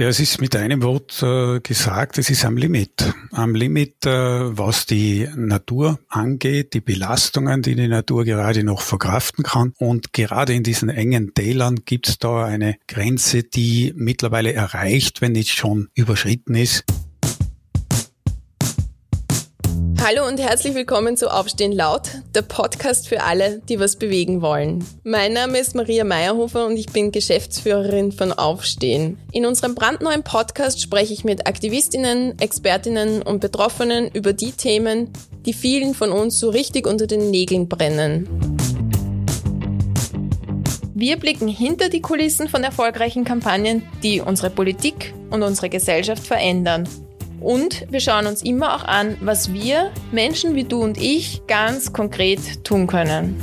Ja, es ist mit einem Wort äh, gesagt, es ist am Limit. Am Limit, äh, was die Natur angeht, die Belastungen, die die Natur gerade noch verkraften kann. Und gerade in diesen engen Tälern gibt es da eine Grenze, die mittlerweile erreicht, wenn nicht schon überschritten ist. Hallo und herzlich willkommen zu Aufstehen laut, der Podcast für alle, die was bewegen wollen. Mein Name ist Maria Meyerhofer und ich bin Geschäftsführerin von Aufstehen. In unserem brandneuen Podcast spreche ich mit Aktivistinnen, Expertinnen und Betroffenen über die Themen, die vielen von uns so richtig unter den Nägeln brennen. Wir blicken hinter die Kulissen von erfolgreichen Kampagnen, die unsere Politik und unsere Gesellschaft verändern und wir schauen uns immer auch an, was wir, Menschen wie du und ich, ganz konkret tun können.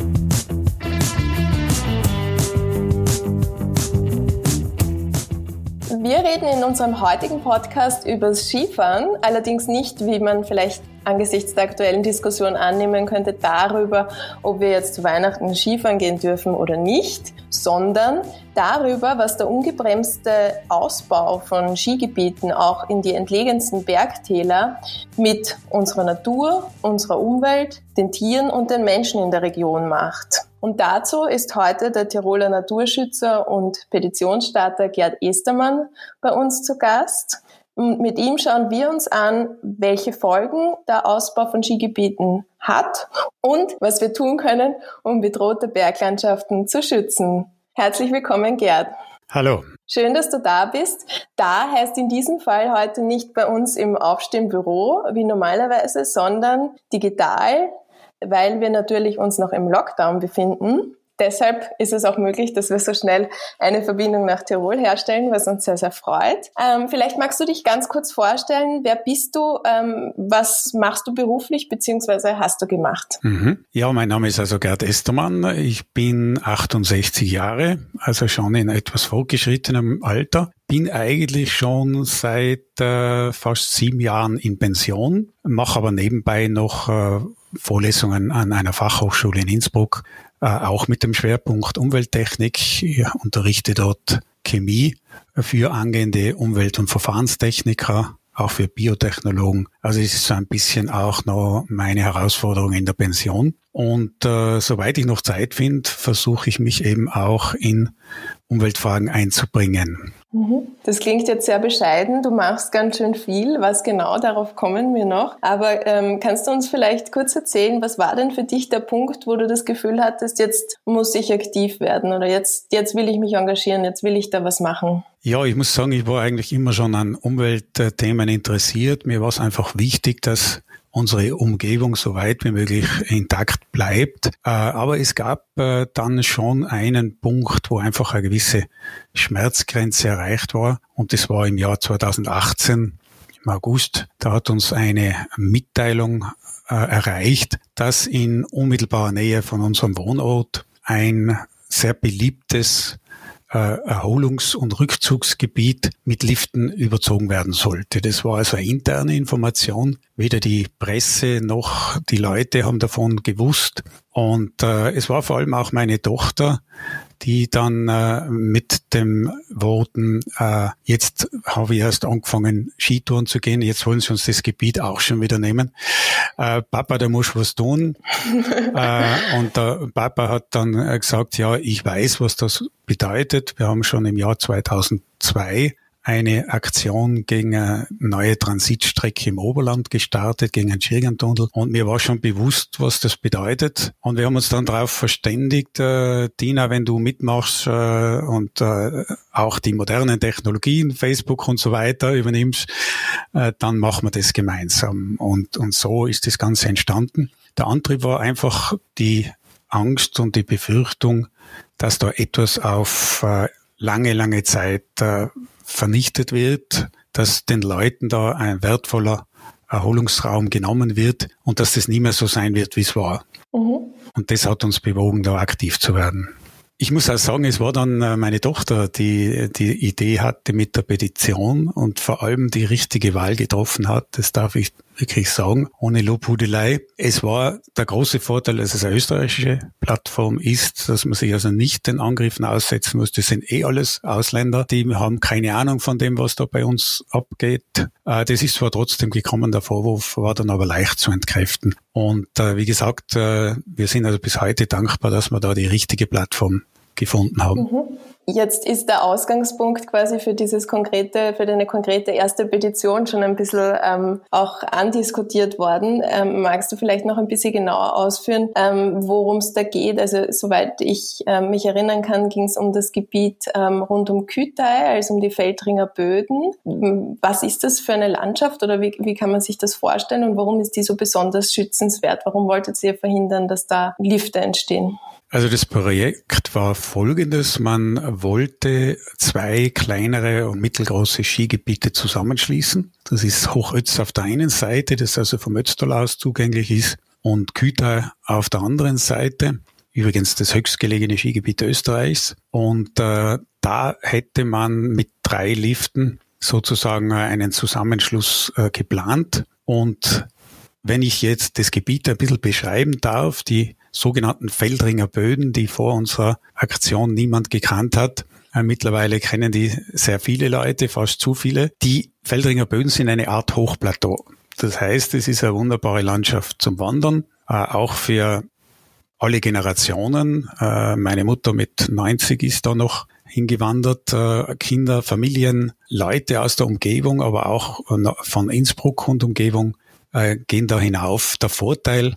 Wir reden in unserem heutigen Podcast über Skifahren, allerdings nicht, wie man vielleicht angesichts der aktuellen Diskussion annehmen könnte, darüber, ob wir jetzt zu Weihnachten Skifahren gehen dürfen oder nicht, sondern darüber, was der ungebremste Ausbau von Skigebieten auch in die entlegensten Bergtäler mit unserer Natur, unserer Umwelt, den Tieren und den Menschen in der Region macht. Und dazu ist heute der Tiroler Naturschützer und Petitionsstarter Gerd Estermann bei uns zu Gast. Und mit ihm schauen wir uns an, welche Folgen der Ausbau von Skigebieten hat und was wir tun können, um bedrohte Berglandschaften zu schützen. Herzlich willkommen, Gerd. Hallo. Schön, dass du da bist. Da heißt in diesem Fall heute nicht bei uns im Aufstehenbüro wie normalerweise, sondern digital, weil wir natürlich uns noch im Lockdown befinden. Deshalb ist es auch möglich, dass wir so schnell eine Verbindung nach Tirol herstellen, was uns sehr, sehr freut. Ähm, vielleicht magst du dich ganz kurz vorstellen, wer bist du, ähm, was machst du beruflich beziehungsweise hast du gemacht? Mhm. Ja, mein Name ist also Gerd Estermann. Ich bin 68 Jahre, also schon in etwas fortgeschrittenem Alter. Bin eigentlich schon seit äh, fast sieben Jahren in Pension, mache aber nebenbei noch äh, Vorlesungen an einer Fachhochschule in Innsbruck äh, auch mit dem Schwerpunkt Umwelttechnik. Ich unterrichte dort Chemie für angehende Umwelt- und Verfahrenstechniker, auch für Biotechnologen. Also es ist so ein bisschen auch noch meine Herausforderung in der Pension. Und äh, soweit ich noch Zeit finde, versuche ich mich eben auch in Umweltfragen einzubringen. Mhm. Das klingt jetzt sehr bescheiden. Du machst ganz schön viel. Was genau, darauf kommen wir noch. Aber ähm, kannst du uns vielleicht kurz erzählen, was war denn für dich der Punkt, wo du das Gefühl hattest, jetzt muss ich aktiv werden oder jetzt, jetzt will ich mich engagieren, jetzt will ich da was machen? Ja, ich muss sagen, ich war eigentlich immer schon an Umweltthemen interessiert. Mir war es einfach wichtig, dass unsere Umgebung so weit wie möglich intakt bleibt. Äh, aber es gab äh, dann schon einen Punkt, wo einfach eine gewisse Schmerzgrenze erreicht war. Und das war im Jahr 2018, im August. Da hat uns eine Mitteilung äh, erreicht, dass in unmittelbarer Nähe von unserem Wohnort ein sehr beliebtes äh, Erholungs- und Rückzugsgebiet mit Liften überzogen werden sollte. Das war also eine interne Information. Weder die Presse noch die Leute haben davon gewusst. Und äh, es war vor allem auch meine Tochter, die dann äh, mit dem Worten, äh, jetzt habe ich erst angefangen, Skitouren zu gehen, jetzt wollen sie uns das Gebiet auch schon wieder nehmen. Äh, Papa, da muss was tun. äh, und der Papa hat dann gesagt, ja, ich weiß, was das bedeutet. Wir haben schon im Jahr 2002 eine Aktion gegen eine neue Transitstrecke im Oberland gestartet, gegen einen Schirgentunnel. Und mir war schon bewusst, was das bedeutet. Und wir haben uns dann darauf verständigt, äh, Dina, wenn du mitmachst äh, und äh, auch die modernen Technologien, Facebook und so weiter übernimmst, äh, dann machen wir das gemeinsam. Und, und so ist das Ganze entstanden. Der Antrieb war einfach die Angst und die Befürchtung, dass da etwas auf äh, lange, lange Zeit äh, vernichtet wird, dass den Leuten da ein wertvoller Erholungsraum genommen wird und dass das nie mehr so sein wird, wie es war. Mhm. Und das hat uns bewogen, da aktiv zu werden. Ich muss auch sagen, es war dann äh, meine Tochter, die die Idee hatte mit der Petition und vor allem die richtige Wahl getroffen hat. Das darf ich wirklich sagen, ohne Lobhudelei. Es war der große Vorteil, dass es eine österreichische Plattform ist, dass man sich also nicht den Angriffen aussetzen muss. Das sind eh alles Ausländer, die haben keine Ahnung von dem, was da bei uns abgeht. Äh, das ist zwar trotzdem gekommen, der Vorwurf war dann aber leicht zu entkräften. Und äh, wie gesagt, äh, wir sind also bis heute dankbar, dass wir da die richtige Plattform gefunden haben. Mhm. Jetzt ist der Ausgangspunkt quasi für dieses konkrete, für deine konkrete erste Petition schon ein bisschen ähm, auch andiskutiert worden. Ähm, magst du vielleicht noch ein bisschen genauer ausführen, ähm, worum es da geht? Also soweit ich ähm, mich erinnern kann, ging es um das Gebiet ähm, rund um Kütei, also um die Feldringer Böden. Was ist das für eine Landschaft oder wie, wie kann man sich das vorstellen und warum ist die so besonders schützenswert? Warum wolltet ihr verhindern, dass da Lifte entstehen? Also das Projekt war folgendes. Man wollte zwei kleinere und mittelgroße Skigebiete zusammenschließen. Das ist Hochötz auf der einen Seite, das also vom Ötztal aus zugänglich ist, und Küta auf der anderen Seite. Übrigens das höchstgelegene Skigebiet Österreichs. Und äh, da hätte man mit drei Liften sozusagen einen Zusammenschluss äh, geplant. Und wenn ich jetzt das Gebiet ein bisschen beschreiben darf, die sogenannten Feldringer Böden, die vor unserer Aktion niemand gekannt hat. Äh, mittlerweile kennen die sehr viele Leute, fast zu viele. Die Feldringer Böden sind eine Art Hochplateau. Das heißt, es ist eine wunderbare Landschaft zum Wandern, äh, auch für alle Generationen. Äh, meine Mutter mit 90 ist da noch hingewandert, Kinder, Familien, Leute aus der Umgebung, aber auch von Innsbruck und Umgebung gehen da hinauf. Der Vorteil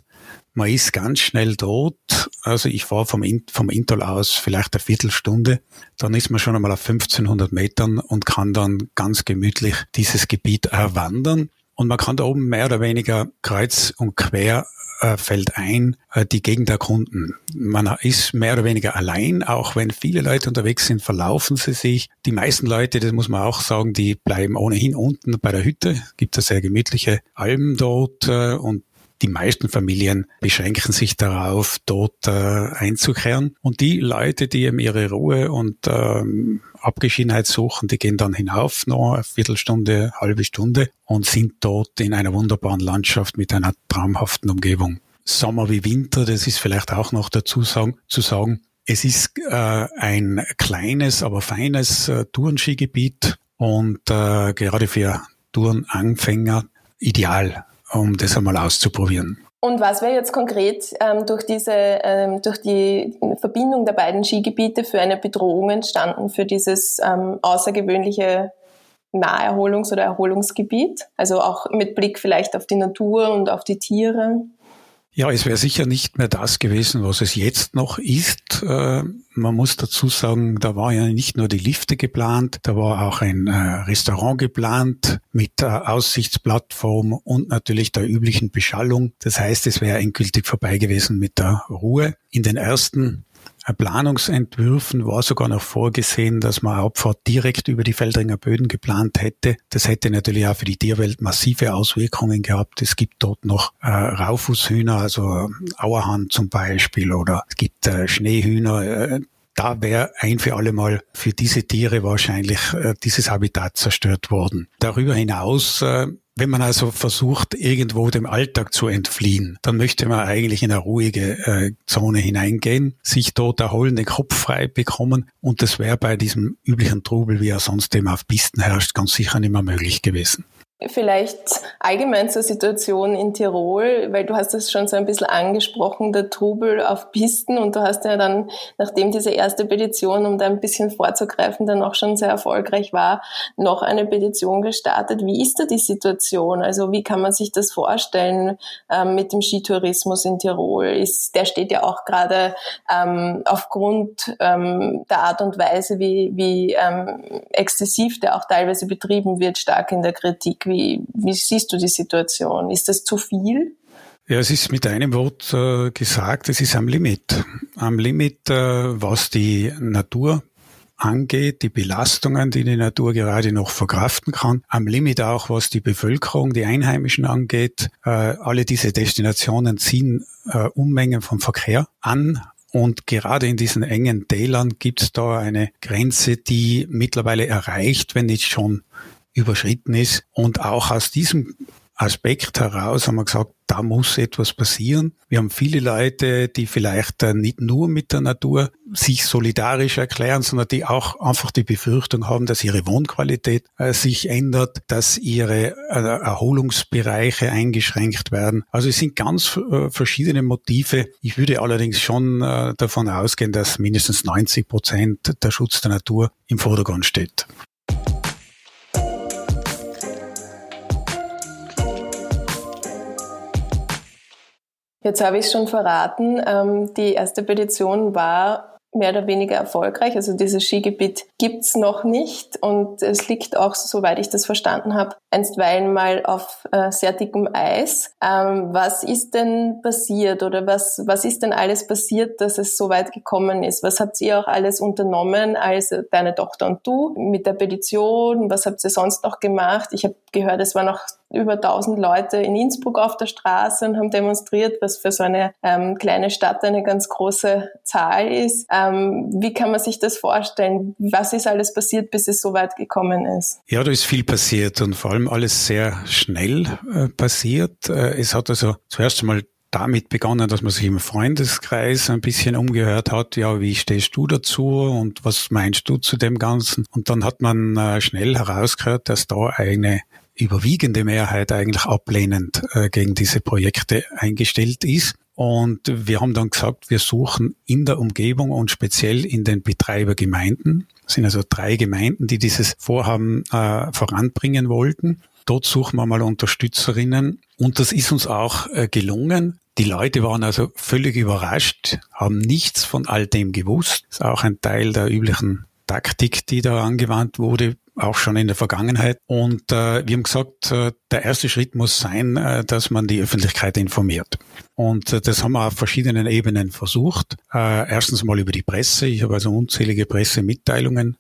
man ist ganz schnell tot. Also ich fahre vom, vom Intal aus vielleicht eine Viertelstunde. Dann ist man schon einmal auf 1500 Metern und kann dann ganz gemütlich dieses Gebiet erwandern. Und man kann da oben mehr oder weniger kreuz und quer äh, fällt ein, äh, die Gegend erkunden. Man ist mehr oder weniger allein, auch wenn viele Leute unterwegs sind, verlaufen sie sich. Die meisten Leute, das muss man auch sagen, die bleiben ohnehin unten bei der Hütte. Gibt es sehr gemütliche Alben dort äh, und die meisten Familien beschränken sich darauf, dort äh, einzukehren. Und die Leute, die eben ihre Ruhe und ähm, Abgeschiedenheit suchen, die gehen dann hinauf, noch eine Viertelstunde, halbe Stunde und sind dort in einer wunderbaren Landschaft mit einer traumhaften Umgebung. Sommer wie Winter, das ist vielleicht auch noch dazu sagen, zu sagen. Es ist äh, ein kleines, aber feines äh, Tourenskigebiet und äh, gerade für Tourenanfänger ideal um das einmal auszuprobieren. Und was wäre jetzt konkret ähm, durch diese, ähm, durch die Verbindung der beiden Skigebiete für eine Bedrohung entstanden für dieses ähm, außergewöhnliche Naherholungs- oder Erholungsgebiet? Also auch mit Blick vielleicht auf die Natur und auf die Tiere? Ja, es wäre sicher nicht mehr das gewesen, was es jetzt noch ist. Äh, man muss dazu sagen, da war ja nicht nur die Lifte geplant, da war auch ein äh, Restaurant geplant mit Aussichtsplattform und natürlich der üblichen Beschallung. Das heißt, es wäre endgültig vorbei gewesen mit der Ruhe. In den ersten Planungsentwürfen war sogar noch vorgesehen, dass man Abfahrt direkt über die Feldringer Böden geplant hätte. Das hätte natürlich auch für die Tierwelt massive Auswirkungen gehabt. Es gibt dort noch äh, Raufußhühner, also Auerhahn zum Beispiel, oder es gibt äh, Schneehühner. Äh, da wäre ein für alle Mal für diese Tiere wahrscheinlich äh, dieses Habitat zerstört worden. Darüber hinaus äh, wenn man also versucht, irgendwo dem Alltag zu entfliehen, dann möchte man eigentlich in eine ruhige äh, Zone hineingehen, sich dort erholen, den Kopf frei bekommen und das wäre bei diesem üblichen Trubel, wie er sonst immer auf Pisten herrscht, ganz sicher nicht mehr möglich gewesen. Vielleicht allgemein zur Situation in Tirol, weil du hast es schon so ein bisschen angesprochen, der Trubel auf Pisten und du hast ja dann, nachdem diese erste Petition, um da ein bisschen vorzugreifen, dann auch schon sehr erfolgreich war, noch eine Petition gestartet. Wie ist da die Situation? Also wie kann man sich das vorstellen ähm, mit dem Skitourismus in Tirol? Ist, der steht ja auch gerade ähm, aufgrund ähm, der Art und Weise, wie, wie ähm, exzessiv der auch teilweise betrieben wird, stark in der Kritik. Wie, wie siehst du die Situation? Ist das zu viel? Ja, es ist mit einem Wort äh, gesagt, es ist am Limit. Am Limit, äh, was die Natur angeht, die Belastungen, die die Natur gerade noch verkraften kann. Am Limit auch, was die Bevölkerung, die Einheimischen angeht. Äh, alle diese Destinationen ziehen äh, Unmengen von Verkehr an. Und gerade in diesen engen Tälern gibt es da eine Grenze, die mittlerweile erreicht, wenn nicht schon überschritten ist. Und auch aus diesem Aspekt heraus haben wir gesagt, da muss etwas passieren. Wir haben viele Leute, die vielleicht äh, nicht nur mit der Natur sich solidarisch erklären, sondern die auch einfach die Befürchtung haben, dass ihre Wohnqualität äh, sich ändert, dass ihre äh, Erholungsbereiche eingeschränkt werden. Also es sind ganz verschiedene Motive. Ich würde allerdings schon davon ausgehen, dass mindestens 90 Prozent der Schutz der Natur im Vordergrund steht. Jetzt habe ich schon verraten, ähm, die erste Petition war mehr oder weniger erfolgreich. Also dieses Skigebiet gibt's noch nicht und es liegt auch, soweit ich das verstanden habe, einstweilen mal auf äh, sehr dickem Eis. Ähm, was ist denn passiert oder was, was ist denn alles passiert, dass es so weit gekommen ist? Was habt ihr auch alles unternommen, also deine Tochter und du, mit der Petition? Was habt ihr sonst noch gemacht? Ich habe gehört, es waren noch über 1000 Leute in Innsbruck auf der Straße und haben demonstriert, was für so eine ähm, kleine Stadt eine ganz große Zahl ist. Ähm, wie kann man sich das vorstellen? Was ist alles passiert, bis es so weit gekommen ist? Ja, da ist viel passiert und vor allem alles sehr schnell äh, passiert. Äh, es hat also zuerst einmal damit begonnen, dass man sich im Freundeskreis ein bisschen umgehört hat, ja, wie stehst du dazu und was meinst du zu dem Ganzen? Und dann hat man äh, schnell herausgehört, dass da eine überwiegende Mehrheit eigentlich ablehnend äh, gegen diese Projekte eingestellt ist. Und wir haben dann gesagt, wir suchen in der Umgebung und speziell in den Betreibergemeinden, das sind also drei Gemeinden, die dieses Vorhaben äh, voranbringen wollten. Dort suchen wir mal Unterstützerinnen und das ist uns auch äh, gelungen. Die Leute waren also völlig überrascht, haben nichts von all dem gewusst. Das ist auch ein Teil der üblichen Taktik, die da angewandt wurde auch schon in der Vergangenheit. Und äh, wir haben gesagt, äh, der erste Schritt muss sein, äh, dass man die Öffentlichkeit informiert. Und äh, das haben wir auf verschiedenen Ebenen versucht. Äh, erstens mal über die Presse. Ich habe also unzählige Pressemitteilungen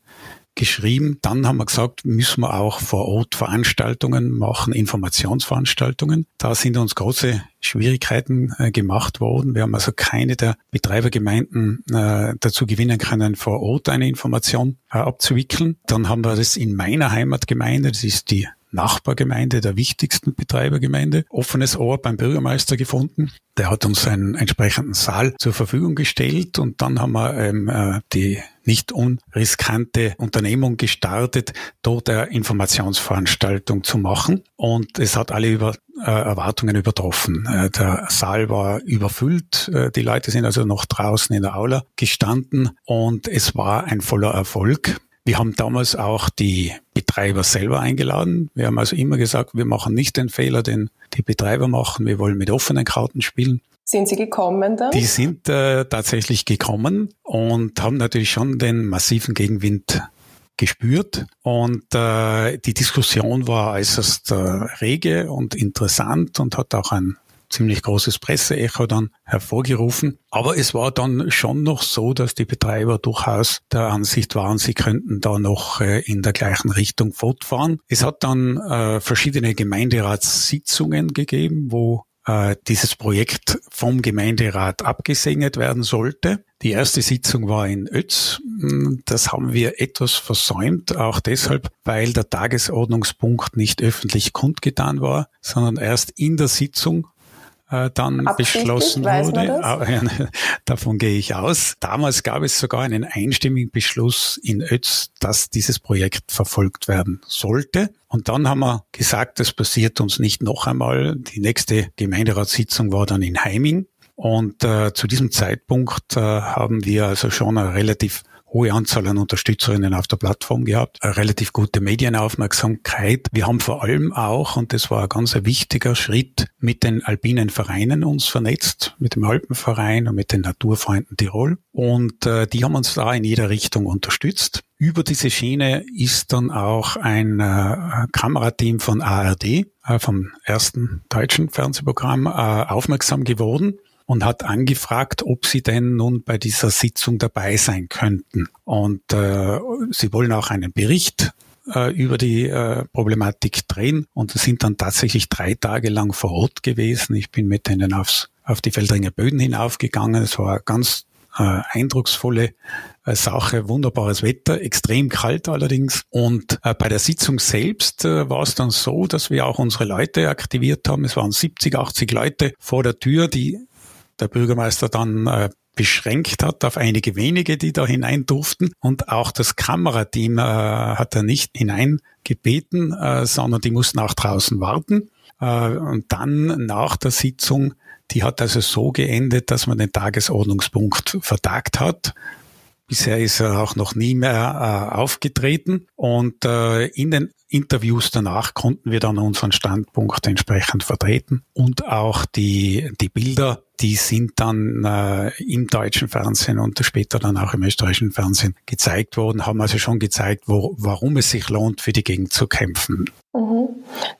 geschrieben. Dann haben wir gesagt, müssen wir auch vor Ort Veranstaltungen machen, Informationsveranstaltungen. Da sind uns große Schwierigkeiten äh, gemacht worden. Wir haben also keine der Betreibergemeinden äh, dazu gewinnen können, vor Ort eine Information äh, abzuwickeln. Dann haben wir das in meiner Heimatgemeinde, das ist die Nachbargemeinde, der wichtigsten Betreibergemeinde, offenes Ohr beim Bürgermeister gefunden. Der hat uns einen entsprechenden Saal zur Verfügung gestellt und dann haben wir ähm, äh, die nicht unriskante Unternehmung gestartet, dort eine Informationsveranstaltung zu machen. Und es hat alle über, äh, Erwartungen übertroffen. Äh, der Saal war überfüllt. Äh, die Leute sind also noch draußen in der Aula gestanden und es war ein voller Erfolg. Wir haben damals auch die Betreiber selber eingeladen. Wir haben also immer gesagt, wir machen nicht den Fehler, den die Betreiber machen. Wir wollen mit offenen Karten spielen. Sind sie gekommen dann? Die sind äh, tatsächlich gekommen und haben natürlich schon den massiven Gegenwind gespürt. Und äh, die Diskussion war äußerst äh, rege und interessant und hat auch ein ziemlich großes Presseecho dann hervorgerufen. Aber es war dann schon noch so, dass die Betreiber durchaus der Ansicht waren, sie könnten da noch äh, in der gleichen Richtung fortfahren. Es hat dann äh, verschiedene Gemeinderatssitzungen gegeben, wo äh, dieses Projekt vom Gemeinderat abgesegnet werden sollte. Die erste Sitzung war in Ötz. Das haben wir etwas versäumt, auch deshalb, weil der Tagesordnungspunkt nicht öffentlich kundgetan war, sondern erst in der Sitzung äh, dann beschlossen wurde. Ah, davon gehe ich aus. Damals gab es sogar einen einstimmigen Beschluss in Ötz, dass dieses Projekt verfolgt werden sollte. Und dann haben wir gesagt, das passiert uns nicht noch einmal. Die nächste Gemeinderatssitzung war dann in Heiming. Und äh, zu diesem Zeitpunkt äh, haben wir also schon eine relativ hohe Anzahl an Unterstützerinnen auf der Plattform gehabt, eine relativ gute Medienaufmerksamkeit. Wir haben vor allem auch, und das war ein ganz wichtiger Schritt, mit den alpinen Vereinen uns vernetzt, mit dem Alpenverein und mit den Naturfreunden Tirol. Und äh, die haben uns da in jeder Richtung unterstützt. Über diese Schiene ist dann auch ein äh, Kamerateam von ARD, äh, vom ersten deutschen Fernsehprogramm, äh, aufmerksam geworden und hat angefragt, ob sie denn nun bei dieser Sitzung dabei sein könnten. Und äh, sie wollen auch einen Bericht äh, über die äh, Problematik drehen und sind dann tatsächlich drei Tage lang vor Ort gewesen. Ich bin mit denen aufs, auf die Feldringer Böden hinaufgegangen. Es war ganz äh, eindrucksvolle äh, Sache, wunderbares Wetter, extrem kalt allerdings. Und äh, bei der Sitzung selbst äh, war es dann so, dass wir auch unsere Leute aktiviert haben. Es waren 70, 80 Leute vor der Tür, die der Bürgermeister dann äh, beschränkt hat auf einige wenige, die da hinein durften. Und auch das Kamerateam äh, hat er nicht hineingebeten, äh, sondern die mussten auch draußen warten. Äh, und dann nach der Sitzung, die hat also so geendet, dass man den Tagesordnungspunkt vertagt hat. Bisher ist er auch noch nie mehr äh, aufgetreten und äh, in den Interviews danach konnten wir dann unseren Standpunkt entsprechend vertreten und auch die, die Bilder die sind dann äh, im deutschen Fernsehen und später dann auch im österreichischen Fernsehen gezeigt worden, haben also schon gezeigt, wo, warum es sich lohnt, für die Gegend zu kämpfen. Mhm.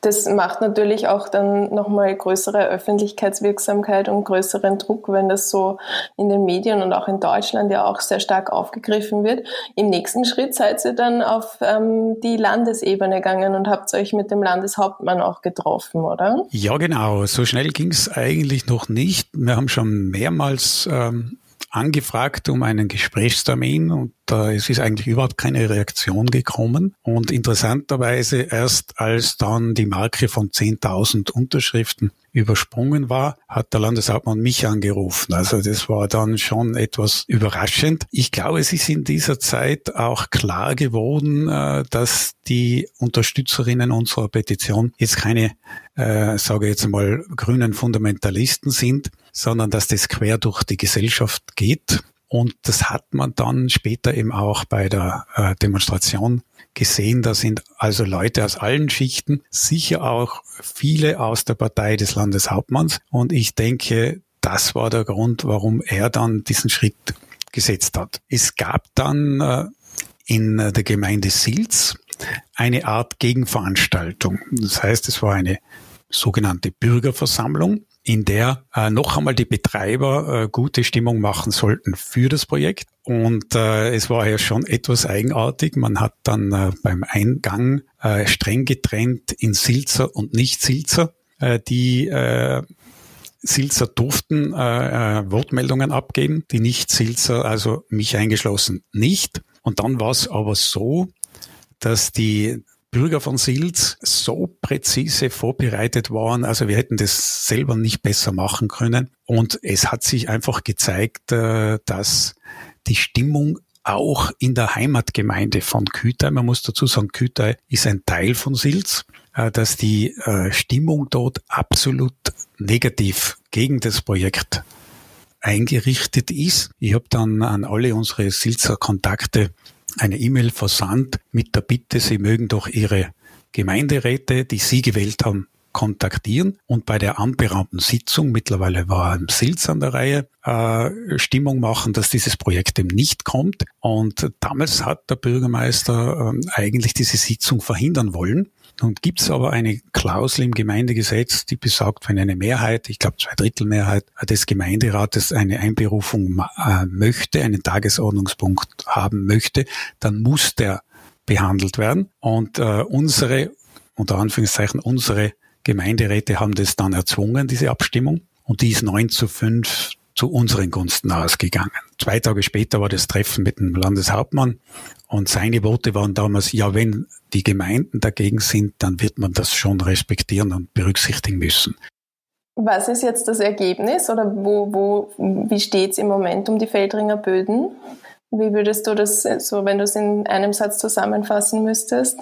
Das macht natürlich auch dann nochmal größere Öffentlichkeitswirksamkeit und größeren Druck, wenn das so in den Medien und auch in Deutschland ja auch sehr stark aufgegriffen wird. Im nächsten Schritt seid ihr dann auf ähm, die Landesebene gegangen und habt euch mit dem Landeshauptmann auch getroffen, oder? Ja, genau. So schnell ging es eigentlich noch nicht. Wir haben schon mehrmals ähm, angefragt um einen Gesprächstermin und äh, es ist eigentlich überhaupt keine Reaktion gekommen. Und interessanterweise erst als dann die Marke von 10.000 Unterschriften übersprungen war, hat der Landeshauptmann mich angerufen. Also das war dann schon etwas überraschend. Ich glaube, es ist in dieser Zeit auch klar geworden, äh, dass die Unterstützerinnen unserer Petition jetzt keine, äh, sage jetzt mal, grünen Fundamentalisten sind, sondern dass das quer durch die Gesellschaft geht. Und das hat man dann später eben auch bei der äh, Demonstration gesehen. Da sind also Leute aus allen Schichten, sicher auch viele aus der Partei des Landeshauptmanns. Und ich denke, das war der Grund, warum er dann diesen Schritt gesetzt hat. Es gab dann äh, in der Gemeinde Silz eine Art Gegenveranstaltung. Das heißt, es war eine sogenannte Bürgerversammlung in der äh, noch einmal die Betreiber äh, gute Stimmung machen sollten für das Projekt. Und äh, es war ja schon etwas eigenartig. Man hat dann äh, beim Eingang äh, streng getrennt in Silzer und Nicht-Silzer. Äh, die äh, Silzer durften äh, äh, Wortmeldungen abgeben, die Nicht-Silzer, also mich eingeschlossen, nicht. Und dann war es aber so, dass die Bürger von Silz so präzise vorbereitet waren. Also wir hätten das selber nicht besser machen können. Und es hat sich einfach gezeigt, äh, dass die Stimmung auch in der Heimatgemeinde von Kütai, man muss dazu sagen, Kütai ist ein Teil von Silz, äh, dass die äh, Stimmung dort absolut negativ gegen das Projekt eingerichtet ist. Ich habe dann an alle unsere Silzer Kontakte eine E-Mail versandt mit der Bitte, Sie mögen doch Ihre Gemeinderäte, die Sie gewählt haben, kontaktieren und bei der anberaumten Sitzung, mittlerweile war ein Silz an der Reihe, äh, Stimmung machen, dass dieses Projekt eben nicht kommt. Und damals hat der Bürgermeister äh, eigentlich diese Sitzung verhindern wollen. Nun gibt es aber eine Klausel im Gemeindegesetz, die besagt, wenn eine Mehrheit, ich glaube zwei Drittel Mehrheit des Gemeinderates eine Einberufung äh, möchte, einen Tagesordnungspunkt haben möchte, dann muss der behandelt werden. Und äh, unsere, unter Anführungszeichen, unsere Gemeinderäte haben das dann erzwungen, diese Abstimmung. Und die ist 9 zu 5 zu unseren Gunsten ausgegangen. Zwei Tage später war das Treffen mit dem Landeshauptmann und seine Worte waren damals, ja, wenn die Gemeinden dagegen sind, dann wird man das schon respektieren und berücksichtigen müssen. Was ist jetzt das Ergebnis oder wo, wo, wie steht es im Moment um die Feldringer Böden? Wie würdest du das, so wenn du es in einem Satz zusammenfassen müsstest?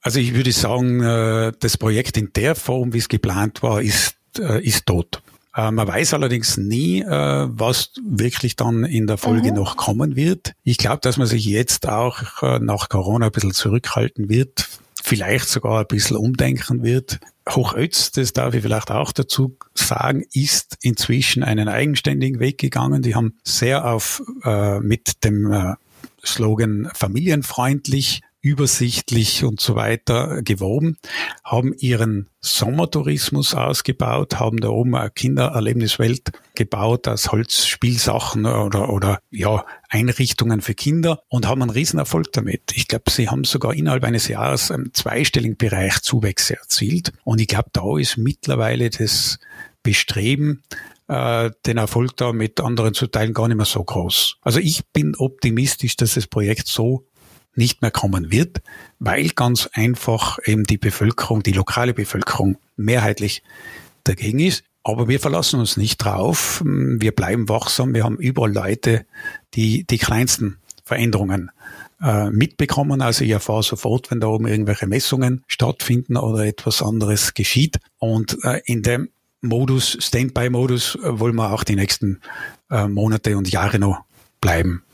Also ich würde sagen, äh, das Projekt in der Form, wie es geplant war, ist, äh, ist tot. Äh, man weiß allerdings nie, äh, was wirklich dann in der Folge mhm. noch kommen wird. Ich glaube, dass man sich jetzt auch äh, nach Corona ein bisschen zurückhalten wird, vielleicht sogar ein bisschen umdenken wird. Hochötz, das darf ich vielleicht auch dazu sagen, ist inzwischen einen eigenständigen Weg gegangen. Die haben sehr auf äh, mit dem äh, Slogan familienfreundlich übersichtlich und so weiter geworben, haben ihren Sommertourismus ausgebaut, haben da oben eine Kindererlebniswelt gebaut aus Holzspielsachen oder, oder ja, Einrichtungen für Kinder und haben einen Riesenerfolg damit. Ich glaube, sie haben sogar innerhalb eines Jahres einen zweistelligen Bereich Zuwächse erzielt. Und ich glaube, da ist mittlerweile das Bestreben, äh, den Erfolg da mit anderen zu teilen gar nicht mehr so groß. Also ich bin optimistisch, dass das Projekt so nicht mehr kommen wird, weil ganz einfach eben die Bevölkerung, die lokale Bevölkerung mehrheitlich dagegen ist. Aber wir verlassen uns nicht drauf. Wir bleiben wachsam. Wir haben überall Leute, die die kleinsten Veränderungen äh, mitbekommen. Also ich erfahre sofort, wenn da oben irgendwelche Messungen stattfinden oder etwas anderes geschieht. Und äh, in dem Modus, Standby-Modus, äh, wollen wir auch die nächsten äh, Monate und Jahre noch bleiben.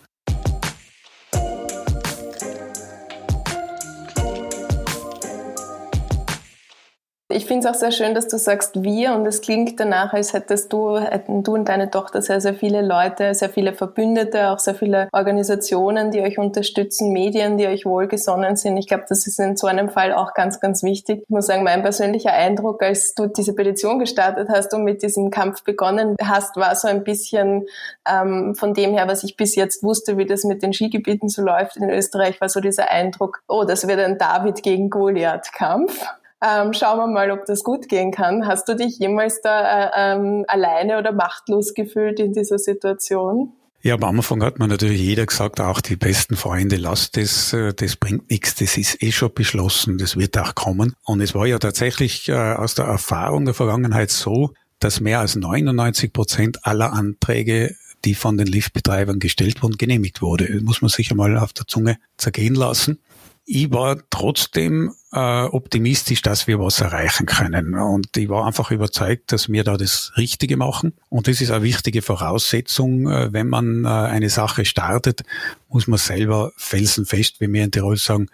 Ich finde es auch sehr schön, dass du sagst wir und es klingt danach, als hättest du, hätten du und deine Tochter sehr, sehr viele Leute, sehr viele Verbündete, auch sehr viele Organisationen, die euch unterstützen, Medien, die euch wohlgesonnen sind. Ich glaube, das ist in so einem Fall auch ganz, ganz wichtig. Ich muss sagen, mein persönlicher Eindruck, als du diese Petition gestartet hast und mit diesem Kampf begonnen hast, war so ein bisschen ähm, von dem her, was ich bis jetzt wusste, wie das mit den Skigebieten so läuft in Österreich, war so dieser Eindruck, oh, das wird ein David gegen Goliath-Kampf. Ähm, schauen wir mal, ob das gut gehen kann. Hast du dich jemals da äh, ähm, alleine oder machtlos gefühlt in dieser Situation? Ja, am Anfang hat man natürlich jeder gesagt, auch die besten Freunde, lasst das, äh, das bringt nichts, das ist eh schon beschlossen, das wird auch kommen. Und es war ja tatsächlich äh, aus der Erfahrung der Vergangenheit so, dass mehr als 99 Prozent aller Anträge, die von den Liftbetreibern gestellt wurden, genehmigt wurde. Das muss man sich einmal auf der Zunge zergehen lassen ich war trotzdem äh, optimistisch, dass wir was erreichen können. Und ich war einfach überzeugt, dass wir da das Richtige machen. Und das ist eine wichtige Voraussetzung. Äh, wenn man äh, eine Sache startet, muss man selber felsenfest, wie wir in Tirol sagen,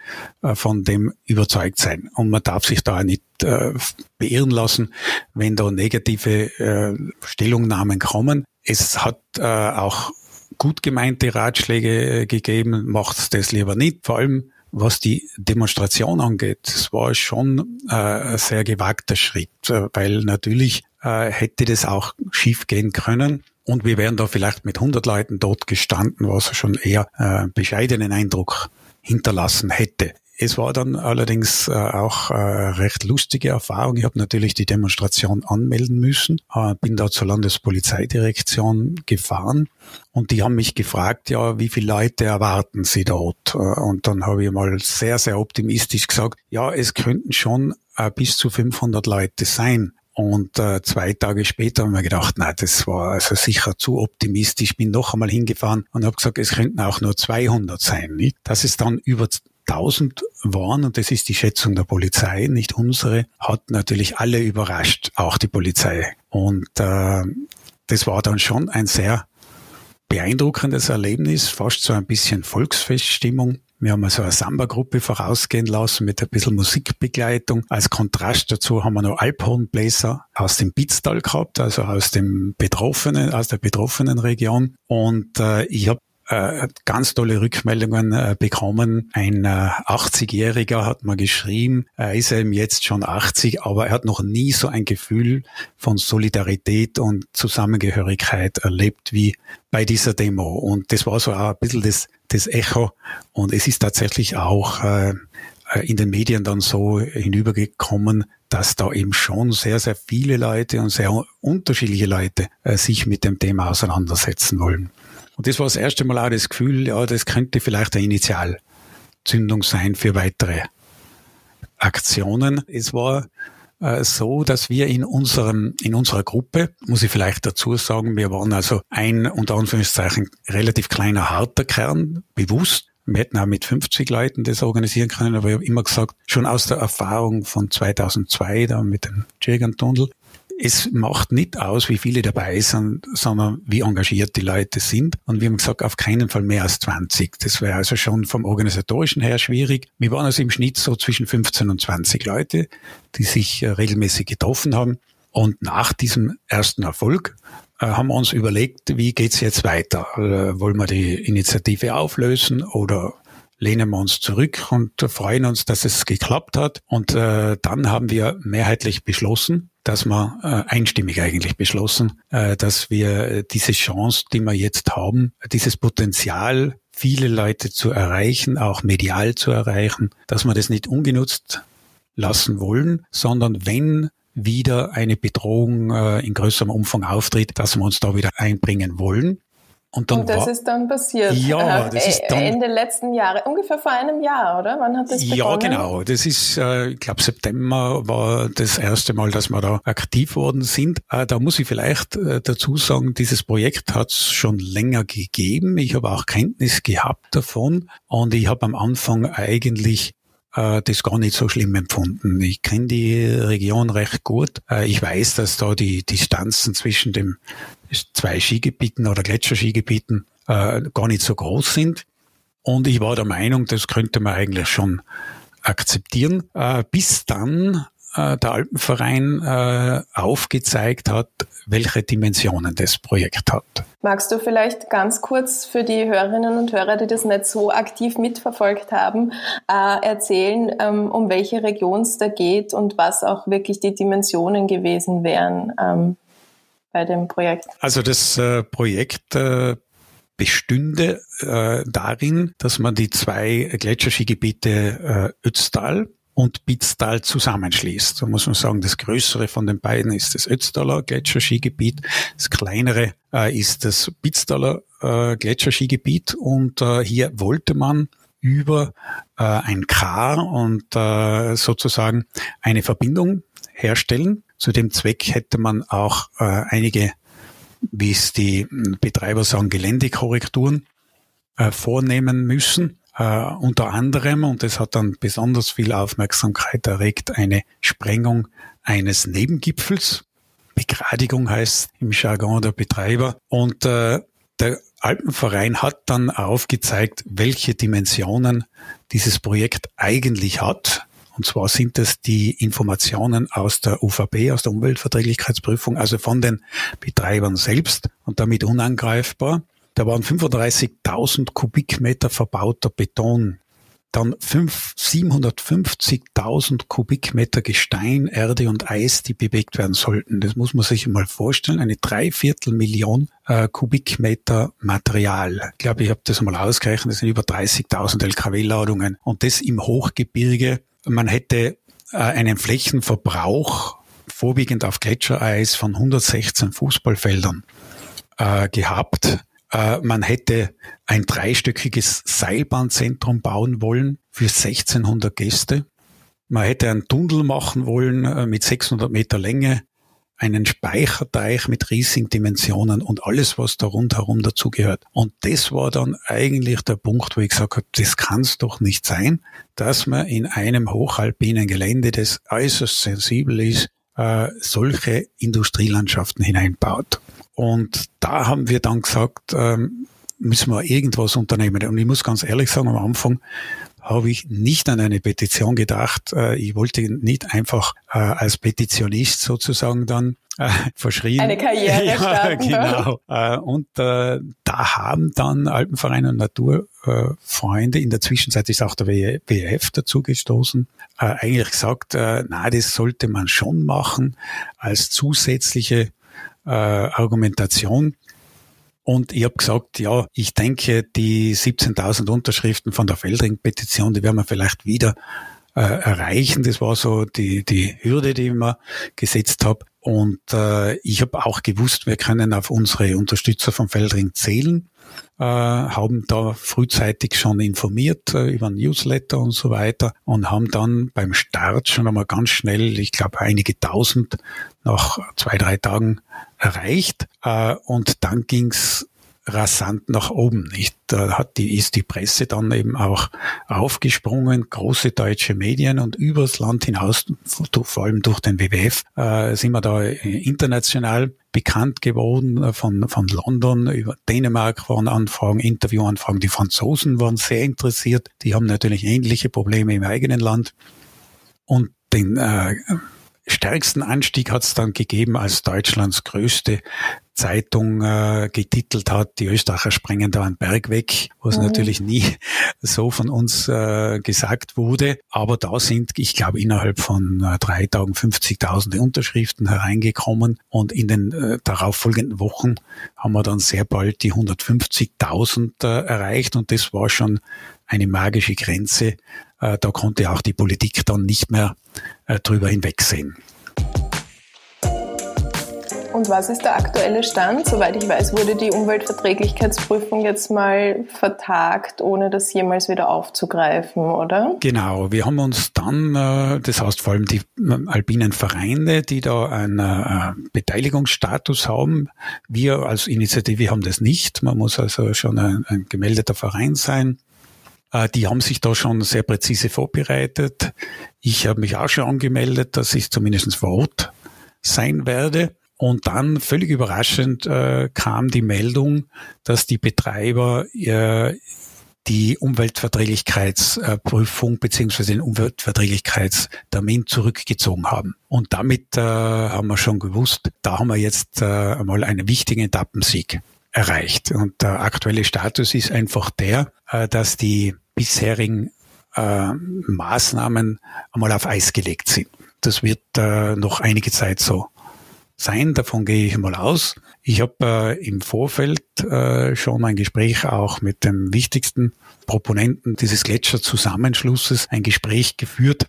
äh, von dem überzeugt sein. Und man darf sich da nicht beirren lassen, wenn da negative Stellungnahmen kommen. Es hat auch gut gemeinte Ratschläge gegeben, macht das lieber nicht. Vor allem was die Demonstration angeht, es war schon äh, ein sehr gewagter Schritt, äh, weil natürlich äh, hätte das auch schief gehen können. Und wir wären da vielleicht mit 100 Leuten dort gestanden, was schon eher äh, bescheidenen Eindruck hinterlassen hätte. Es war dann allerdings äh, auch äh, recht lustige Erfahrung. Ich habe natürlich die Demonstration anmelden müssen, äh, bin da zur Landespolizeidirektion gefahren und die haben mich gefragt, ja, wie viele Leute erwarten Sie dort? Äh, und dann habe ich mal sehr, sehr optimistisch gesagt, ja, es könnten schon äh, bis zu 500 Leute sein. Und äh, zwei Tage später haben wir gedacht, nein, das war also sicher zu optimistisch. Bin noch einmal hingefahren und habe gesagt, es könnten auch nur 200 sein. Nicht? Dass es dann über 1000 waren, und das ist die Schätzung der Polizei, nicht unsere, hat natürlich alle überrascht, auch die Polizei. Und äh, das war dann schon ein sehr beeindruckendes Erlebnis, fast so ein bisschen Volksfeststimmung. Wir haben also eine Samba-Gruppe vorausgehen lassen mit ein bisschen Musikbegleitung. Als Kontrast dazu haben wir noch Alphornbläser aus dem Bitztal gehabt, also aus dem betroffenen, aus der betroffenen Region. Und äh, ich habe äh, ganz tolle Rückmeldungen äh, bekommen. Ein äh, 80-Jähriger hat mal geschrieben, er ist eben jetzt schon 80, aber er hat noch nie so ein Gefühl von Solidarität und Zusammengehörigkeit erlebt wie bei dieser Demo. Und das war so auch ein bisschen das, das Echo. Und es ist tatsächlich auch äh, in den Medien dann so hinübergekommen, dass da eben schon sehr, sehr viele Leute und sehr unterschiedliche Leute äh, sich mit dem Thema auseinandersetzen wollen. Und das war das erste Mal auch das Gefühl, ja, das könnte vielleicht eine Initialzündung sein für weitere Aktionen. Es war äh, so, dass wir in unserem, in unserer Gruppe, muss ich vielleicht dazu sagen, wir waren also ein, unter Anführungszeichen, relativ kleiner, harter Kern, bewusst. Wir hätten auch mit 50 Leuten das organisieren können, aber ich habe immer gesagt, schon aus der Erfahrung von 2002, da mit dem Jägertunnel, es macht nicht aus, wie viele dabei sind, sondern wie engagiert die Leute sind. Und wir haben gesagt, auf keinen Fall mehr als 20. Das wäre also schon vom organisatorischen her schwierig. Wir waren also im Schnitt so zwischen 15 und 20 Leute, die sich äh, regelmäßig getroffen haben. Und nach diesem ersten Erfolg äh, haben wir uns überlegt, wie geht's jetzt weiter? Äh, wollen wir die Initiative auflösen oder lehnen wir uns zurück und freuen uns, dass es geklappt hat. Und äh, dann haben wir mehrheitlich beschlossen, dass wir äh, einstimmig eigentlich beschlossen, äh, dass wir diese Chance, die wir jetzt haben, dieses Potenzial, viele Leute zu erreichen, auch medial zu erreichen, dass wir das nicht ungenutzt lassen wollen, sondern wenn wieder eine Bedrohung äh, in größerem Umfang auftritt, dass wir uns da wieder einbringen wollen. Und, dann und das war, ist dann passiert. Ja, das ist dann Ende letzten Jahres, ungefähr vor einem Jahr, oder? Wann hat das begonnen? Ja, genau. Das ist, äh, ich glaube, September war das erste Mal, dass wir da aktiv worden sind. Äh, da muss ich vielleicht äh, dazu sagen, dieses Projekt hat es schon länger gegeben. Ich habe auch Kenntnis gehabt davon und ich habe am Anfang eigentlich das gar nicht so schlimm empfunden. Ich kenne die Region recht gut. Ich weiß, dass da die Distanzen zwischen dem zwei Skigebieten oder Gletscherskigebieten äh, gar nicht so groß sind. Und ich war der Meinung, das könnte man eigentlich schon akzeptieren, äh, bis dann äh, der Alpenverein äh, aufgezeigt hat, welche Dimensionen das Projekt hat. Magst du vielleicht ganz kurz für die Hörerinnen und Hörer, die das nicht so aktiv mitverfolgt haben, äh, erzählen, ähm, um welche Region es da geht und was auch wirklich die Dimensionen gewesen wären? Ähm, bei dem Projekt? Also das äh, Projekt äh, bestünde äh, darin, dass man die zwei Gletscherskigebiete äh, Ötztal und Bitztal zusammenschließt. So muss man sagen, das größere von den beiden ist das Ötztaler Gletscherskigebiet, das kleinere äh, ist das Bitztaler äh, Gletscherskigebiet und äh, hier wollte man über äh, ein Kar und äh, sozusagen eine Verbindung herstellen zu dem Zweck hätte man auch äh, einige, wie es die Betreiber sagen, Geländekorrekturen äh, vornehmen müssen. Äh, unter anderem, und das hat dann besonders viel Aufmerksamkeit erregt, eine Sprengung eines Nebengipfels. Begradigung heißt im Jargon der Betreiber. Und äh, der Alpenverein hat dann aufgezeigt, welche Dimensionen dieses Projekt eigentlich hat. Und zwar sind es die Informationen aus der UVP, aus der Umweltverträglichkeitsprüfung, also von den Betreibern selbst und damit unangreifbar. Da waren 35.000 Kubikmeter verbauter Beton, dann 750.000 Kubikmeter Gestein, Erde und Eis, die bewegt werden sollten. Das muss man sich mal vorstellen. Eine Dreiviertelmillion äh, Kubikmeter Material. Ich glaube, ich habe das mal ausgerechnet. Das sind über 30.000 LKW-Ladungen. Und das im Hochgebirge man hätte äh, einen Flächenverbrauch vorwiegend auf Gletschereis von 116 Fußballfeldern äh, gehabt. Äh, man hätte ein dreistöckiges Seilbahnzentrum bauen wollen für 1600 Gäste. Man hätte einen Tunnel machen wollen äh, mit 600 Meter Länge, einen Speicherteich mit riesigen Dimensionen und alles, was da rundherum dazugehört. Und das war dann eigentlich der Punkt, wo ich gesagt habe, das kann es doch nicht sein, dass man in einem hochalpinen Gelände, das äußerst sensibel ist, äh, solche Industrielandschaften hineinbaut. Und da haben wir dann gesagt, ähm, müssen wir irgendwas unternehmen. Und ich muss ganz ehrlich sagen, am Anfang habe ich nicht an eine Petition gedacht. Äh, ich wollte nicht einfach äh, als Petitionist sozusagen dann äh, verschrien. Eine Karriere ja, starten. Genau. Und da haben dann Alpenverein und Naturfreunde, in der Zwischenzeit ist auch der WWF dazu gestoßen, eigentlich gesagt, na, das sollte man schon machen als zusätzliche Argumentation und ich habe gesagt, ja, ich denke, die 17.000 Unterschriften von der Feldring-Petition, die werden wir vielleicht wieder äh, erreichen. Das war so die, die Hürde, die ich mir gesetzt habe. Und äh, ich habe auch gewusst, wir können auf unsere Unterstützer vom Feldring zählen, äh, haben da frühzeitig schon informiert äh, über Newsletter und so weiter und haben dann beim Start schon einmal ganz schnell, ich glaube einige tausend nach zwei, drei Tagen erreicht. Äh, und dann ging's rasant nach oben. Nicht? Da hat die, ist die Presse dann eben auch aufgesprungen, große deutsche Medien und übers Land hinaus, vor allem durch den WWF, äh, sind wir da international bekannt geworden, äh, von, von London, über Dänemark waren Anfragen, Interviewanfragen, die Franzosen waren sehr interessiert, die haben natürlich ähnliche Probleme im eigenen Land. Und den äh, stärksten Anstieg hat es dann gegeben, als Deutschlands größte Zeitung äh, getitelt hat, die Österreicher sprengen da einen Berg weg, was mhm. natürlich nie so von uns äh, gesagt wurde. Aber da sind, ich glaube, innerhalb von äh, drei Tagen 50.000 Unterschriften hereingekommen und in den äh, darauffolgenden Wochen haben wir dann sehr bald die 150.000 äh, erreicht und das war schon eine magische Grenze. Äh, da konnte auch die Politik dann nicht mehr äh, drüber hinwegsehen. Und was ist der aktuelle Stand? Soweit ich weiß, wurde die Umweltverträglichkeitsprüfung jetzt mal vertagt, ohne das jemals wieder aufzugreifen, oder? Genau, wir haben uns dann, äh, das heißt vor allem die alpinen Vereine, die da einen Beteiligungsstatus haben. Wir als Initiative haben das nicht. Man muss also schon ein, ein gemeldeter Verein sein. Die haben sich da schon sehr präzise vorbereitet. Ich habe mich auch schon angemeldet, dass ich zumindest vor Ort sein werde. Und dann völlig überraschend äh, kam die Meldung, dass die Betreiber äh, die Umweltverträglichkeitsprüfung beziehungsweise den Umweltverträglichkeitstermin zurückgezogen haben. Und damit äh, haben wir schon gewusst, da haben wir jetzt äh, einmal einen wichtigen Etappensieg erreicht. Und der aktuelle Status ist einfach der, äh, dass die bisherigen äh, Maßnahmen einmal auf Eis gelegt sind. Das wird äh, noch einige Zeit so sein, davon gehe ich mal aus. Ich habe im Vorfeld schon ein Gespräch auch mit dem wichtigsten Proponenten dieses Gletscherzusammenschlusses, ein Gespräch geführt.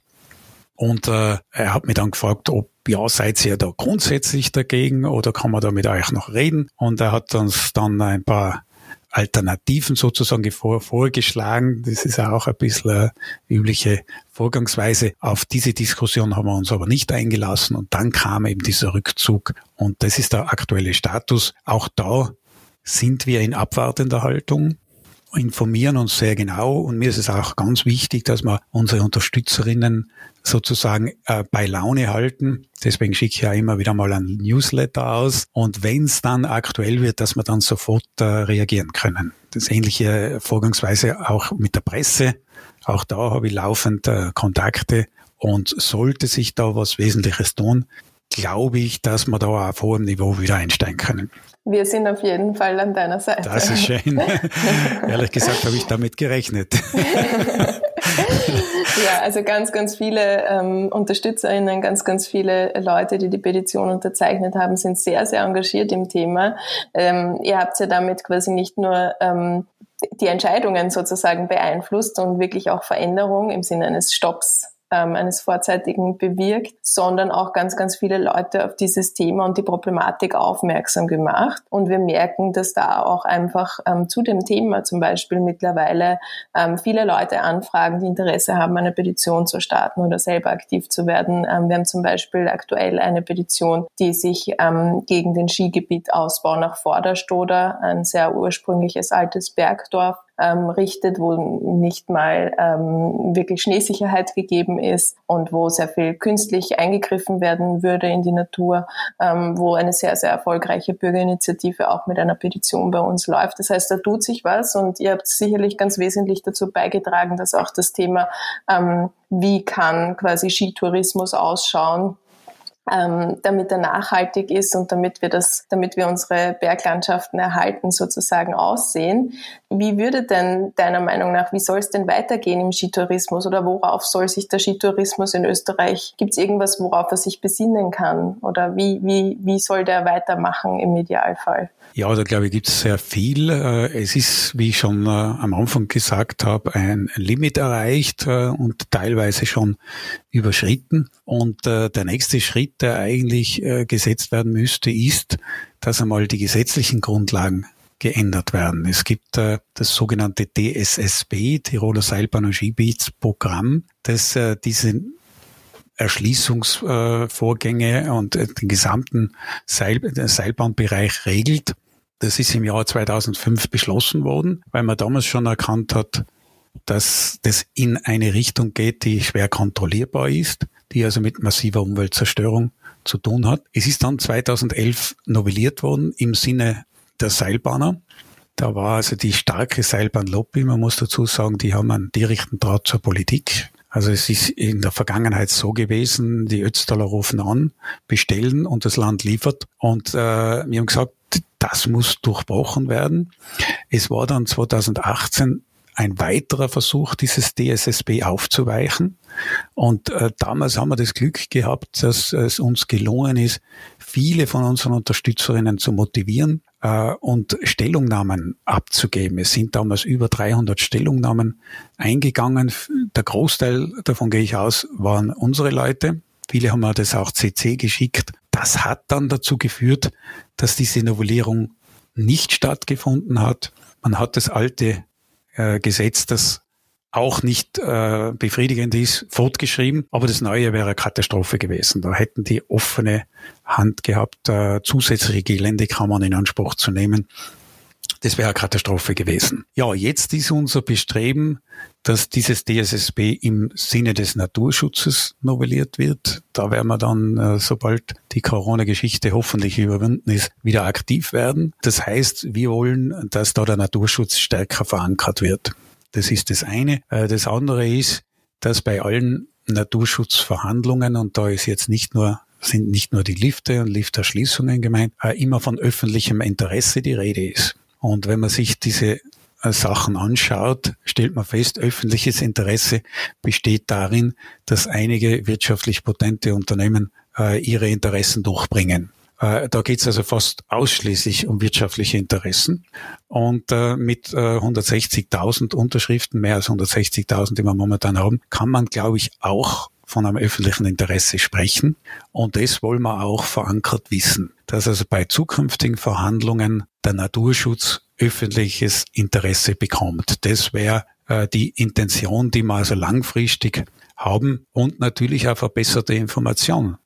Und äh, er hat mich dann gefragt, ob ja, seid ihr da grundsätzlich dagegen oder kann man da mit euch noch reden? Und er hat uns dann ein paar Alternativen sozusagen vor, vorgeschlagen. Das ist auch ein bisschen eine übliche Vorgangsweise. Auf diese Diskussion haben wir uns aber nicht eingelassen und dann kam eben dieser Rückzug und das ist der aktuelle Status. Auch da sind wir in abwartender Haltung informieren uns sehr genau und mir ist es auch ganz wichtig, dass wir unsere Unterstützerinnen sozusagen äh, bei Laune halten. Deswegen schicke ich ja immer wieder mal ein Newsletter aus und wenn es dann aktuell wird, dass wir dann sofort äh, reagieren können. Das ähnliche Vorgangsweise auch mit der Presse. Auch da habe ich laufend äh, Kontakte und sollte sich da was Wesentliches tun, glaube ich, dass wir da auf hohem Niveau wieder einsteigen können. Wir sind auf jeden Fall an deiner Seite. Das ist schön. Ehrlich gesagt habe ich damit gerechnet. ja, also ganz, ganz viele ähm, UnterstützerInnen, ganz, ganz viele Leute, die die Petition unterzeichnet haben, sind sehr, sehr engagiert im Thema. Ähm, ihr habt ja damit quasi nicht nur ähm, die Entscheidungen sozusagen beeinflusst und wirklich auch Veränderung im Sinne eines Stopps ähm, eines vorzeitigen bewirkt, sondern auch ganz, ganz viele Leute auf dieses Thema und die Problematik aufmerksam gemacht. Und wir merken, dass da auch einfach ähm, zu dem Thema zum Beispiel mittlerweile ähm, viele Leute anfragen, die Interesse haben, eine Petition zu starten oder selber aktiv zu werden. Ähm, wir haben zum Beispiel aktuell eine Petition, die sich ähm, gegen den Skigebietausbau nach Vorderstoder, ein sehr ursprüngliches altes Bergdorf, ähm, richtet, wo nicht mal ähm, wirklich Schneesicherheit gegeben ist und wo sehr viel künstlich eingegriffen werden würde in die Natur, ähm, wo eine sehr, sehr erfolgreiche Bürgerinitiative auch mit einer Petition bei uns läuft. Das heißt, da tut sich was und ihr habt sicherlich ganz wesentlich dazu beigetragen, dass auch das Thema, ähm, wie kann quasi Skitourismus ausschauen, ähm, damit er nachhaltig ist und damit wir das, damit wir unsere Berglandschaften erhalten sozusagen aussehen. Wie würde denn deiner Meinung nach, wie soll es denn weitergehen im Skitourismus oder worauf soll sich der Skitourismus in Österreich, gibt es irgendwas, worauf er sich besinnen kann oder wie, wie, wie soll der weitermachen im Idealfall? Ja, da glaube ich, gibt es sehr viel. Äh, es ist, wie ich schon äh, am Anfang gesagt habe, ein Limit erreicht äh, und teilweise schon überschritten. Und der nächste Schritt, der eigentlich gesetzt werden müsste, ist, dass einmal die gesetzlichen Grundlagen geändert werden. Es gibt das sogenannte DSSB, Tiroler Seilbahn- und Skigebietsprogramm, das diese Erschließungsvorgänge und den gesamten Seil Seilbahnbereich regelt. Das ist im Jahr 2005 beschlossen worden, weil man damals schon erkannt hat, dass das in eine Richtung geht, die schwer kontrollierbar ist, die also mit massiver Umweltzerstörung zu tun hat. Es ist dann 2011 novelliert worden im Sinne der Seilbahner. Da war also die starke Seilbahnlobby, man muss dazu sagen, die haben einen direkten Draht zur Politik. Also es ist in der Vergangenheit so gewesen, die Ötztaler rufen an, bestellen und das Land liefert. Und äh, wir haben gesagt, das muss durchbrochen werden. Es war dann 2018 ein weiterer Versuch, dieses DSSB aufzuweichen. Und äh, damals haben wir das Glück gehabt, dass es uns gelungen ist, viele von unseren Unterstützerinnen zu motivieren äh, und Stellungnahmen abzugeben. Es sind damals über 300 Stellungnahmen eingegangen. Der Großteil, davon gehe ich aus, waren unsere Leute. Viele haben mir das auch CC geschickt das hat dann dazu geführt, dass diese Novellierung nicht stattgefunden hat. Man hat das alte äh, Gesetz, das auch nicht äh, befriedigend ist, fortgeschrieben. Aber das Neue wäre eine Katastrophe gewesen. Da hätten die offene Hand gehabt, äh, zusätzliche Geländekammern in Anspruch zu nehmen. Das wäre eine Katastrophe gewesen. Ja, jetzt ist unser Bestreben, dass dieses DSSB im Sinne des Naturschutzes novelliert wird. Da werden wir dann, äh, sobald die Corona-Geschichte hoffentlich überwunden ist, wieder aktiv werden. Das heißt, wir wollen, dass da der Naturschutz stärker verankert wird. Das ist das eine. Äh, das andere ist, dass bei allen Naturschutzverhandlungen, und da ist jetzt nicht nur sind nicht nur die Lifte und Lifterschließungen gemeint, äh, immer von öffentlichem Interesse die Rede ist. Und wenn man sich diese äh, Sachen anschaut, stellt man fest, öffentliches Interesse besteht darin, dass einige wirtschaftlich potente Unternehmen ihre Interessen durchbringen. Äh, da geht es also fast ausschließlich um wirtschaftliche Interessen. Und äh, mit äh, 160.000 Unterschriften, mehr als 160.000, die wir momentan haben, kann man, glaube ich, auch von einem öffentlichen Interesse sprechen. Und das wollen wir auch verankert wissen, dass also bei zukünftigen Verhandlungen der Naturschutz öffentliches Interesse bekommt. Das wäre äh, die Intention, die wir also langfristig haben und natürlich auch verbesserte Information.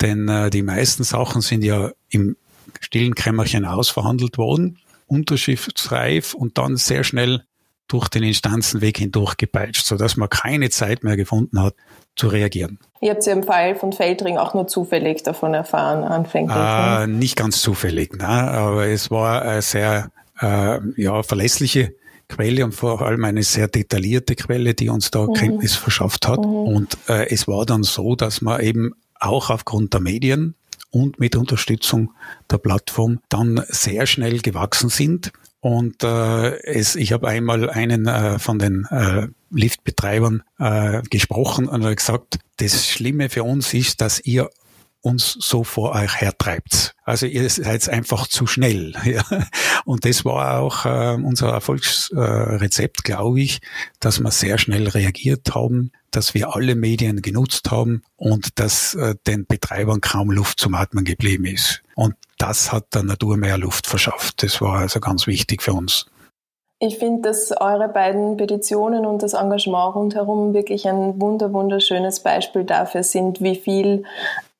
Denn äh, die meisten Sachen sind ja im stillen Kämmerchen ausverhandelt worden, unterschriftsreif und dann sehr schnell durch den Instanzenweg hindurch gepeitscht, sodass man keine Zeit mehr gefunden hat, zu reagieren. Ihr habt ja im Fall von Feldring auch nur zufällig davon erfahren, anfänglich. Äh, nicht ganz zufällig, ne? aber es war eine sehr äh, ja, verlässliche Quelle und vor allem eine sehr detaillierte Quelle, die uns da mhm. Kenntnis verschafft hat. Mhm. Und äh, es war dann so, dass man eben auch aufgrund der Medien und mit Unterstützung der Plattform dann sehr schnell gewachsen sind. Und äh, es, ich habe einmal einen äh, von den äh, Liftbetreibern äh, gesprochen und gesagt, das Schlimme für uns ist, dass ihr uns so vor euch hertreibt. Also ihr seid einfach zu schnell. Ja. Und das war auch äh, unser Erfolgsrezept, äh, glaube ich, dass wir sehr schnell reagiert haben, dass wir alle Medien genutzt haben und dass äh, den Betreibern kaum Luft zum Atmen geblieben ist. Und das hat der Natur mehr Luft verschafft. Das war also ganz wichtig für uns. Ich finde, dass eure beiden Petitionen und das Engagement rundherum wirklich ein wunder wunderschönes Beispiel dafür sind, wie viel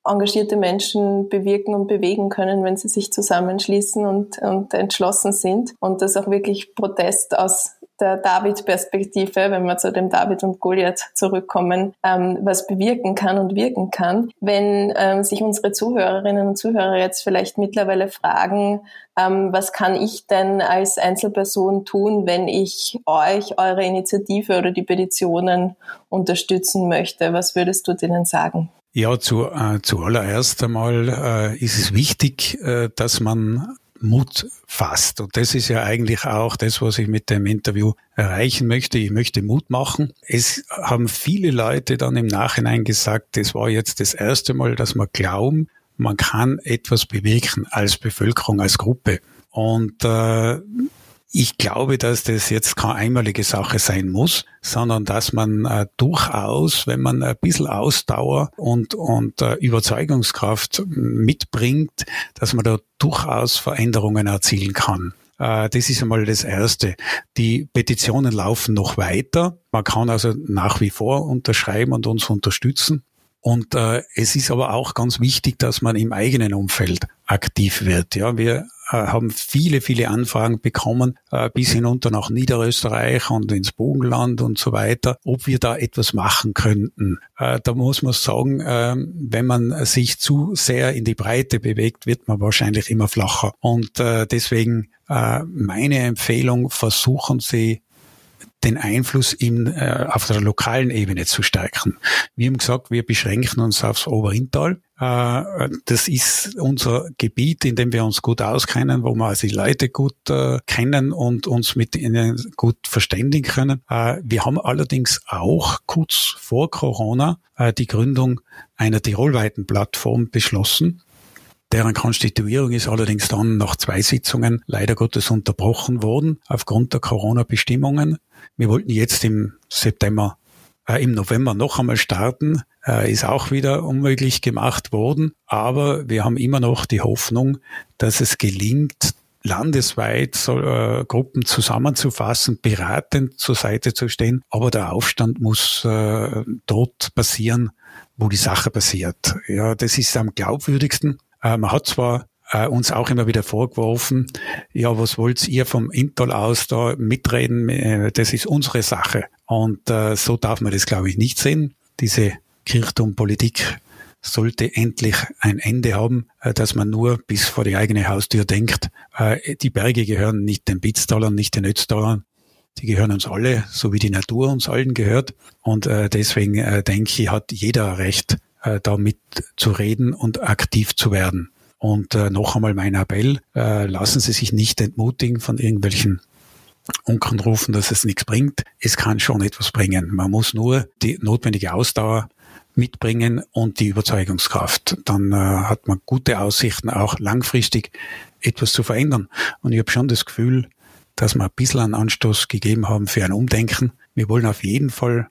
engagierte Menschen bewirken und bewegen können, wenn sie sich zusammenschließen und, und entschlossen sind. Und dass auch wirklich Protest aus der David-Perspektive, wenn wir zu dem David und Goliath zurückkommen, ähm, was bewirken kann und wirken kann. Wenn ähm, sich unsere Zuhörerinnen und Zuhörer jetzt vielleicht mittlerweile fragen, ähm, was kann ich denn als Einzelperson tun, wenn ich euch, eure Initiative oder die Petitionen unterstützen möchte? Was würdest du denen sagen? Ja, zu, äh, zuallererst einmal äh, ist es wichtig, äh, dass man Mut fasst. Und das ist ja eigentlich auch das, was ich mit dem Interview erreichen möchte. Ich möchte Mut machen. Es haben viele Leute dann im Nachhinein gesagt, das war jetzt das erste Mal, dass wir glauben, man kann etwas bewirken als Bevölkerung, als Gruppe. Und äh, ich glaube, dass das jetzt keine einmalige Sache sein muss, sondern dass man äh, durchaus, wenn man ein bisschen Ausdauer und, und äh, Überzeugungskraft mitbringt, dass man da durchaus Veränderungen erzielen kann. Äh, das ist einmal das Erste. Die Petitionen laufen noch weiter. Man kann also nach wie vor unterschreiben und uns unterstützen. Und äh, es ist aber auch ganz wichtig, dass man im eigenen Umfeld aktiv wird. Ja, wir haben viele, viele Anfragen bekommen, äh, bis hinunter nach Niederösterreich und ins Bogenland und so weiter, ob wir da etwas machen könnten. Äh, da muss man sagen, ähm, wenn man sich zu sehr in die Breite bewegt, wird man wahrscheinlich immer flacher. Und deswegen meine Empfehlung, versuchen Sie den Einfluss in, äh, auf der lokalen Ebene zu stärken. Wir haben gesagt, wir beschränken uns aufs Oberintal. Äh, das ist unser Gebiet, in dem wir uns gut auskennen, wo wir also die Leute gut äh, kennen und uns mit ihnen gut verständigen können. Äh, wir haben allerdings auch kurz vor Corona äh, die Gründung einer tirolweiten Plattform beschlossen, Deren Konstituierung ist allerdings dann nach zwei Sitzungen leider Gottes unterbrochen worden aufgrund der Corona-Bestimmungen. Wir wollten jetzt im September äh, im November noch einmal starten, äh, ist auch wieder unmöglich gemacht worden. Aber wir haben immer noch die Hoffnung, dass es gelingt, landesweit so, äh, Gruppen zusammenzufassen, beratend zur Seite zu stehen. Aber der Aufstand muss äh, dort passieren, wo die Sache passiert. Ja, das ist am glaubwürdigsten. Äh, man hat zwar äh, uns auch immer wieder vorgeworfen, ja, was wollt ihr vom Intel aus da mitreden? Äh, das ist unsere Sache. Und so darf man das, glaube ich, nicht sehen. Diese Kirchturmpolitik sollte endlich ein Ende haben, dass man nur bis vor die eigene Haustür denkt. Die Berge gehören nicht den Bitztalern, nicht den Ötztalern. Die gehören uns alle, so wie die Natur uns allen gehört. Und deswegen denke ich, hat jeder Recht, damit zu reden und aktiv zu werden. Und noch einmal mein Appell, lassen Sie sich nicht entmutigen von irgendwelchen Unkenrufen, dass es nichts bringt. Es kann schon etwas bringen. Man muss nur die notwendige Ausdauer mitbringen und die Überzeugungskraft. Dann äh, hat man gute Aussichten, auch langfristig etwas zu verändern. Und ich habe schon das Gefühl, dass wir ein bisschen einen Anstoß gegeben haben für ein Umdenken. Wir wollen auf jeden Fall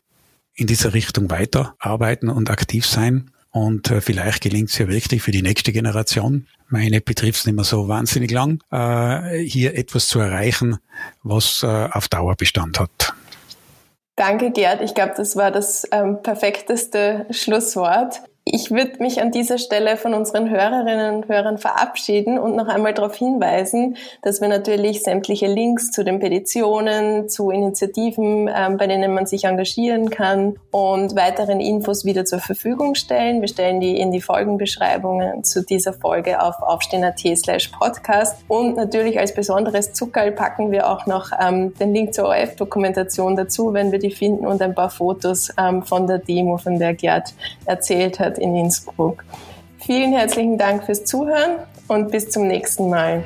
in dieser Richtung weiterarbeiten und aktiv sein. Und äh, vielleicht gelingt es ja wirklich für die nächste Generation, meine betrifft es nicht mehr so wahnsinnig lang, äh, hier etwas zu erreichen, was äh, auf Dauer Bestand hat. Danke, Gerd. Ich glaube, das war das ähm, perfekteste Schlusswort. Ich würde mich an dieser Stelle von unseren Hörerinnen und Hörern verabschieden und noch einmal darauf hinweisen, dass wir natürlich sämtliche Links zu den Petitionen, zu Initiativen, ähm, bei denen man sich engagieren kann und weiteren Infos wieder zur Verfügung stellen. Wir stellen die in die Folgenbeschreibungen zu dieser Folge auf aufstehen.at slash podcast und natürlich als besonderes Zuckerl packen wir auch noch ähm, den Link zur ORF-Dokumentation dazu, wenn wir die finden und ein paar Fotos ähm, von der Demo, von der Gerd erzählt hat in Innsbruck. Vielen herzlichen Dank fürs Zuhören und bis zum nächsten Mal.